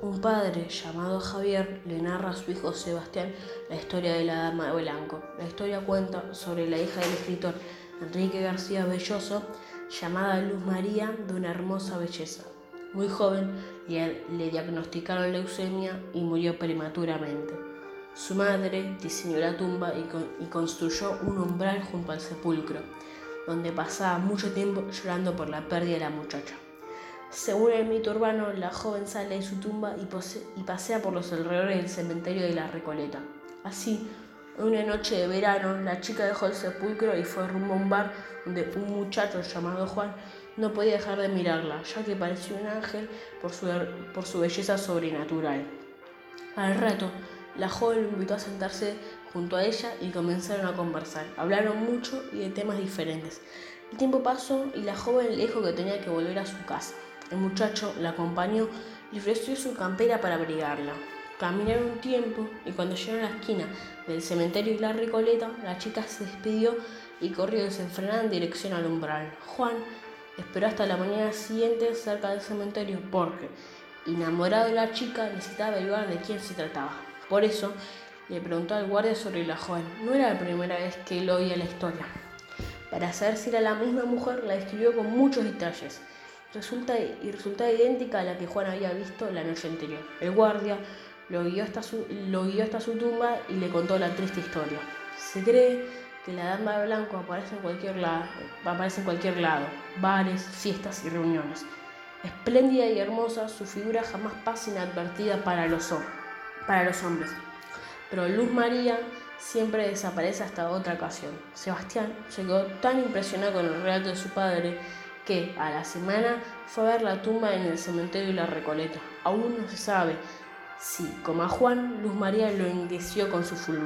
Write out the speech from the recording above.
Un padre llamado Javier le narra a su hijo Sebastián la historia de la Dama de Blanco. La historia cuenta sobre la hija del escritor Enrique García Belloso, llamada Luz María, de una hermosa belleza. Muy joven le diagnosticaron leucemia y murió prematuramente. Su madre diseñó la tumba y, construyó un umbral junto al sepulcro, donde pasaba mucho tiempo llorando por la pérdida de la muchacha. Según el mito urbano, la joven sale de su tumba y, pasea por los alrededores del cementerio de la Recoleta. Así, una noche de verano, la chica dejó el sepulcro y fue rumbo a un bar donde un muchacho llamado Juan no podía dejar de mirarla, ya que parecía un ángel por su, belleza sobrenatural. Al rato, la joven lo invitó a sentarse junto a ella y comenzaron a conversar. Hablaron mucho y de temas diferentes. El tiempo pasó y la joven le dijo que tenía que volver a su casa. El muchacho la acompañó y ofreció su campera para abrigarla. Caminaron un tiempo y cuando llegaron a la esquina del cementerio y la Recoleta, la chica se despidió y corrió desenfrenada en dirección al umbral. Juan esperó hasta la mañana siguiente cerca del cementerio porque, enamorado de la chica, necesitaba averiguar de quién se trataba. Por eso, le preguntó al guardia sobre la joven. No era la primera vez que él oía la historia. Para saber si era la misma mujer, la describió con muchos detalles resulta, y resulta idéntica a la que Juan había visto la noche anterior. El guardia lo guió, hasta su, lo guió hasta su tumba y le contó la triste historia. Se cree que la dama de blanco aparece en cualquier lado, aparece en cualquier lado, bares, fiestas y reuniones. Espléndida y hermosa, su figura jamás pasa inadvertida para los, para los hombres. Pero Luz María siempre desaparece hasta otra ocasión. Sebastián se quedó tan impresionado con el relato de su padre que a la semana fue a ver la tumba en el cementerio de la Recoleta. Aún no se sabe si, como a Juan, Luz María lo engueció con su fulgor.